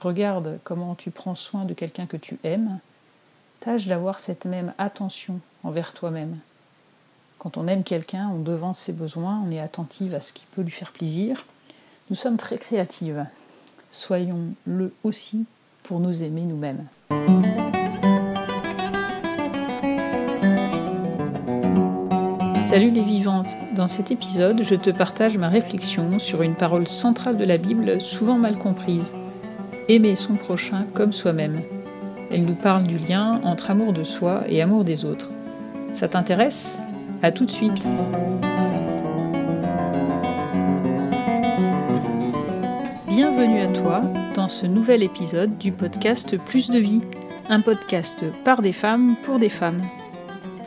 regarde comment tu prends soin de quelqu'un que tu aimes, tâche d'avoir cette même attention envers toi-même. Quand on aime quelqu'un, on devance ses besoins, on est attentive à ce qui peut lui faire plaisir. Nous sommes très créatives. Soyons-le aussi pour nous aimer nous-mêmes. Salut les vivantes, dans cet épisode je te partage ma réflexion sur une parole centrale de la Bible souvent mal comprise. Aimer son prochain comme soi-même. Elle nous parle du lien entre amour de soi et amour des autres. Ça t'intéresse? À tout de suite Bienvenue à toi dans ce nouvel épisode du podcast Plus de vie, un podcast par des femmes pour des femmes.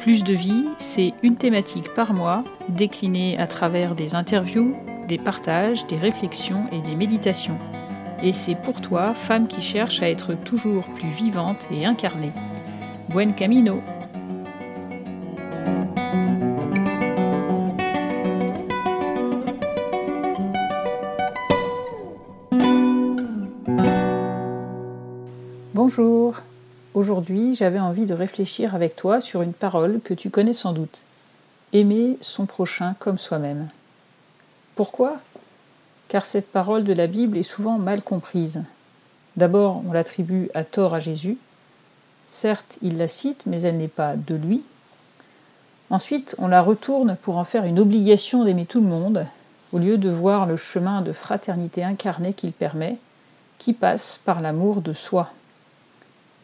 Plus de vie, c'est une thématique par mois, déclinée à travers des interviews, des partages, des réflexions et des méditations. Et c'est pour toi, femme qui cherche à être toujours plus vivante et incarnée. Buen camino Bonjour Aujourd'hui, j'avais envie de réfléchir avec toi sur une parole que tu connais sans doute. Aimer son prochain comme soi-même. Pourquoi Car cette parole de la Bible est souvent mal comprise. D'abord, on l'attribue à tort à Jésus. Certes, il la cite, mais elle n'est pas de lui. Ensuite, on la retourne pour en faire une obligation d'aimer tout le monde, au lieu de voir le chemin de fraternité incarné qu'il permet, qui passe par l'amour de soi.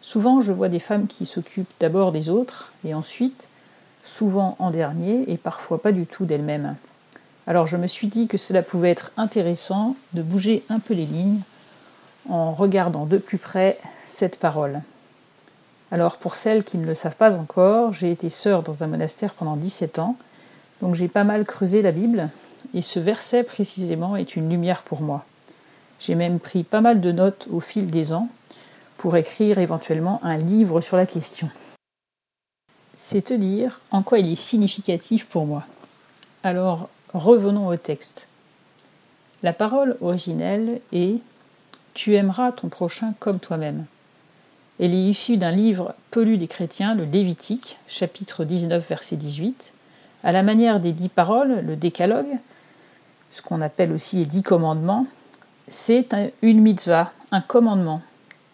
Souvent, je vois des femmes qui s'occupent d'abord des autres et ensuite, souvent en dernier et parfois pas du tout d'elles-mêmes. Alors je me suis dit que cela pouvait être intéressant de bouger un peu les lignes en regardant de plus près cette parole. Alors pour celles qui ne le savent pas encore, j'ai été sœur dans un monastère pendant 17 ans, donc j'ai pas mal creusé la Bible, et ce verset précisément est une lumière pour moi. J'ai même pris pas mal de notes au fil des ans, pour écrire éventuellement un livre sur la question. C'est te dire en quoi il est significatif pour moi. Alors revenons au texte. La parole originelle est Tu aimeras ton prochain comme toi-même. Elle est issue d'un livre peu lu des chrétiens, le Lévitique, chapitre 19, verset 18. À la manière des dix paroles, le décalogue, ce qu'on appelle aussi les dix commandements, c'est une mitzvah, un commandement,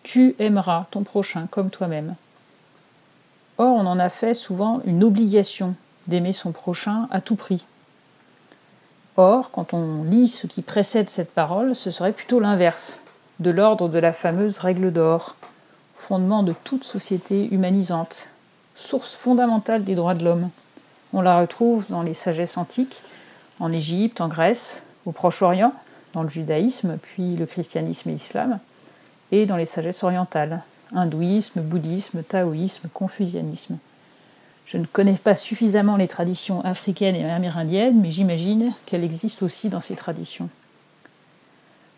tu aimeras ton prochain comme toi-même. Or, on en a fait souvent une obligation d'aimer son prochain à tout prix. Or, quand on lit ce qui précède cette parole, ce serait plutôt l'inverse, de l'ordre de la fameuse règle d'or, fondement de toute société humanisante, source fondamentale des droits de l'homme. On la retrouve dans les sagesses antiques, en Égypte, en Grèce, au Proche-Orient, dans le judaïsme, puis le christianisme et l'islam et dans les sagesses orientales, hindouisme, bouddhisme, taoïsme, confucianisme. Je ne connais pas suffisamment les traditions africaines et amérindiennes, mais j'imagine qu'elles existent aussi dans ces traditions.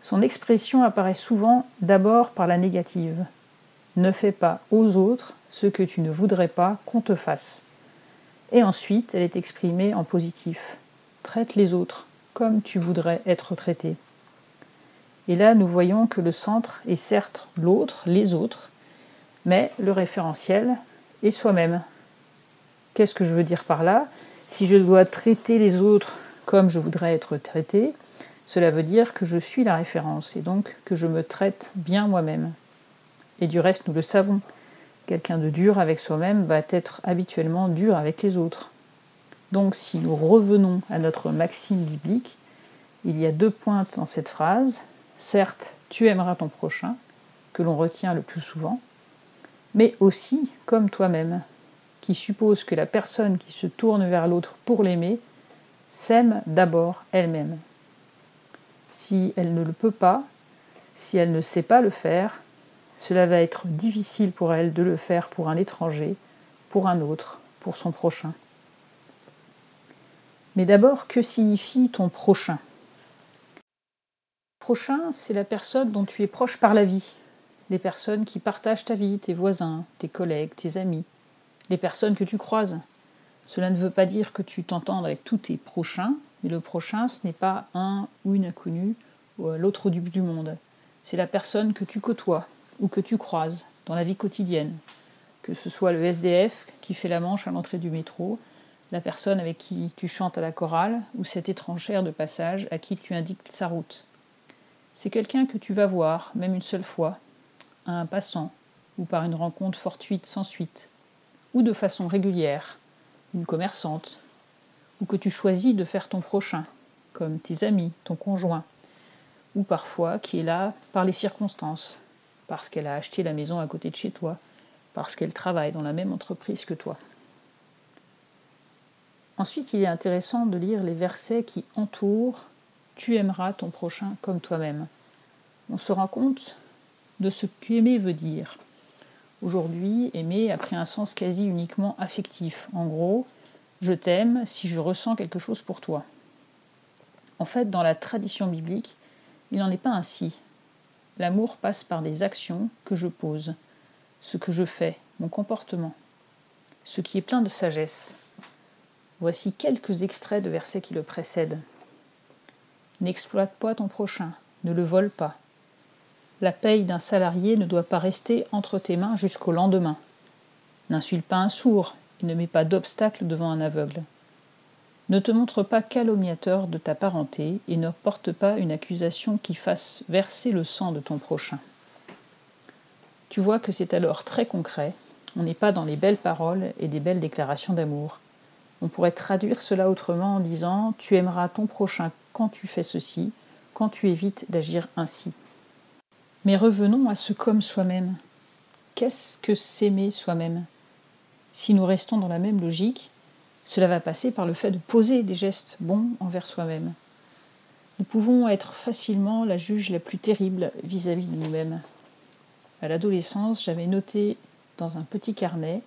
Son expression apparaît souvent d'abord par la négative. Ne fais pas aux autres ce que tu ne voudrais pas qu'on te fasse. Et ensuite, elle est exprimée en positif. Traite les autres comme tu voudrais être traité. Et là, nous voyons que le centre est certes l'autre, les autres, mais le référentiel est soi-même. Qu'est-ce que je veux dire par là? Si je dois traiter les autres comme je voudrais être traité, cela veut dire que je suis la référence et donc que je me traite bien moi-même. Et du reste, nous le savons, quelqu'un de dur avec soi-même va être habituellement dur avec les autres. Donc si nous revenons à notre maxime biblique, il y a deux pointes dans cette phrase. Certes, tu aimeras ton prochain, que l'on retient le plus souvent, mais aussi comme toi-même, qui suppose que la personne qui se tourne vers l'autre pour l'aimer s'aime d'abord elle-même. Si elle ne le peut pas, si elle ne sait pas le faire, cela va être difficile pour elle de le faire pour un étranger, pour un autre, pour son prochain. Mais d'abord, que signifie ton prochain? Prochain, c'est la personne dont tu es proche par la vie. Les personnes qui partagent ta vie, tes voisins, tes collègues, tes amis, les personnes que tu croises. Cela ne veut pas dire que tu t'entendes avec tous tes prochains, mais le prochain, ce n'est pas un ou une inconnue ou l'autre bout du monde. c'est la personne que tu côtoies ou que tu croises dans la vie quotidienne, que ce soit le SDF qui fait la manche à l'entrée du métro, la personne avec qui tu chantes à la chorale ou cette étrangère de passage à qui tu indiques sa route. C'est quelqu'un que tu vas voir, même une seule fois, à un passant, ou par une rencontre fortuite sans suite, ou de façon régulière, une commerçante, ou que tu choisis de faire ton prochain, comme tes amis, ton conjoint, ou parfois qui est là par les circonstances, parce qu'elle a acheté la maison à côté de chez toi, parce qu'elle travaille dans la même entreprise que toi. Ensuite, il est intéressant de lire les versets qui entourent Tu aimeras ton prochain comme toi-même. On se rend compte de ce qu'aimer veut dire. Aujourd'hui, aimer a pris un sens quasi uniquement affectif. En gros, je t'aime si je ressens quelque chose pour toi. En fait, dans la tradition biblique, il n'en est pas ainsi. L'amour passe par des actions que je pose, ce que je fais, mon comportement, ce qui est plein de sagesse. Voici quelques extraits de versets qui le précèdent. N'exploite pas ton prochain, ne le vole pas. La paye d'un salarié ne doit pas rester entre tes mains jusqu'au lendemain. N'insulte pas un sourd et ne mets pas d'obstacle devant un aveugle. Ne te montre pas calomniateur de ta parenté et ne porte pas une accusation qui fasse verser le sang de ton prochain. Tu vois que c'est alors très concret, on n'est pas dans les belles paroles et des belles déclarations d'amour. On pourrait traduire cela autrement en disant Tu aimeras ton prochain quand tu fais ceci, quand tu évites d'agir ainsi. Mais revenons à ce comme soi-même. Qu'est-ce que s'aimer soi-même? Si nous restons dans la même logique, cela va passer par le fait de poser des gestes bons envers soi-même. Nous pouvons être facilement la juge la plus terrible vis-à-vis de nous-mêmes. À l'adolescence, j'avais noté dans un petit carnet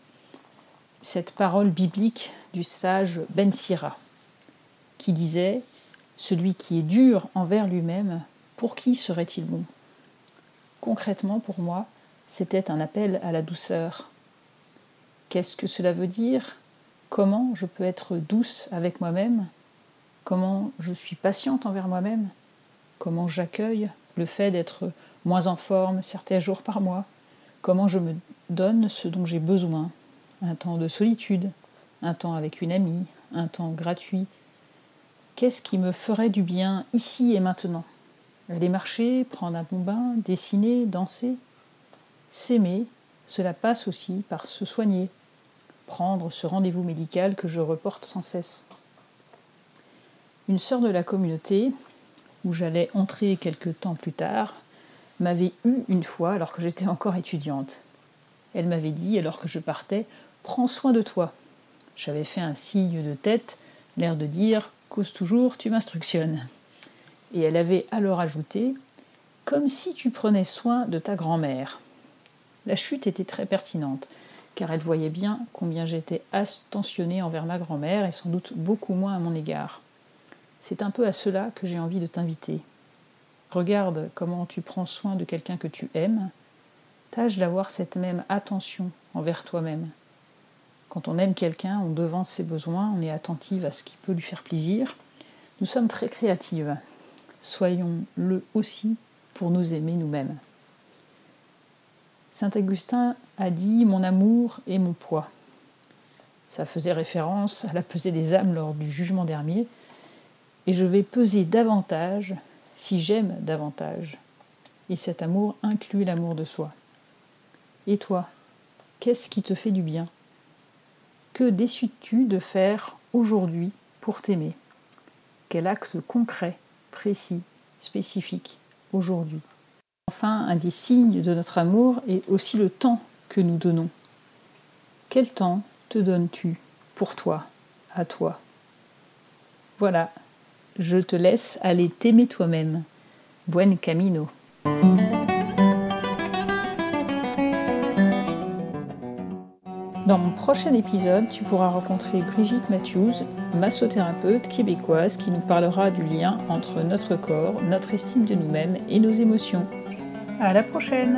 cette parole biblique du sage Ben Sira, qui disait Celui qui est dur envers lui-même, pour qui serait-il bon? Concrètement, pour moi, c'était un appel à la douceur. Qu'est-ce que cela veut dire? Comment je peux être douce avec moi-même, comment je suis patiente envers moi-même, comment j'accueille le fait d'être moins en forme certains jours par mois, comment je me donne ce dont j'ai besoin, un temps de solitude, un temps avec une amie, un temps gratuit. Qu'est-ce qui me ferait du bien ici et maintenant? Aller marcher, prendre un bon bain, dessiner, danser S'aimer, cela passe aussi par se soigner, prendre ce rendez-vous médical que je reporte sans cesse. Une sœur de la communauté, où j'allais entrer quelque temps plus tard, m'avait eu une fois alors que j'étais encore étudiante. Elle m'avait dit, alors que je partais, Prends soin de toi. J'avais fait un signe de tête, l'air de dire Cause toujours, tu m'instructionnes. Et elle avait alors ajouté Comme si tu prenais soin de ta grand-mère. La chute était très pertinente car elle voyait bien combien j'étais attentionnée envers ma grand-mère et sans doute beaucoup moins à mon égard. C'est un peu à cela que j'ai envie de t'inviter. Regarde comment tu prends soin de quelqu'un que tu aimes. Tâche d'avoir cette même attention envers toi-même. Quand on aime quelqu'un, on devance ses besoins, on est attentive à ce qui peut lui faire plaisir. Nous sommes très créatives. Soyons-le aussi pour nous aimer nous-mêmes. Saint Augustin a dit Mon amour est mon poids. Ça faisait référence à la pesée des âmes lors du jugement dernier. Et je vais peser davantage si j'aime davantage. Et cet amour inclut l'amour de soi. Et toi, qu'est-ce qui te fait du bien? Que décides-tu de faire aujourd'hui pour t'aimer? Quel acte concret, précis, spécifique aujourd'hui Enfin, un des signes de notre amour est aussi le temps que nous donnons. Quel temps te donnes-tu pour toi, à toi? Voilà, je te laisse aller t'aimer toi-même. Buen camino. Dans mon prochain épisode, tu pourras rencontrer Brigitte Matthews, massothérapeute québécoise, qui nous parlera du lien entre notre corps, notre estime de nous-mêmes et nos émotions. À la prochaine!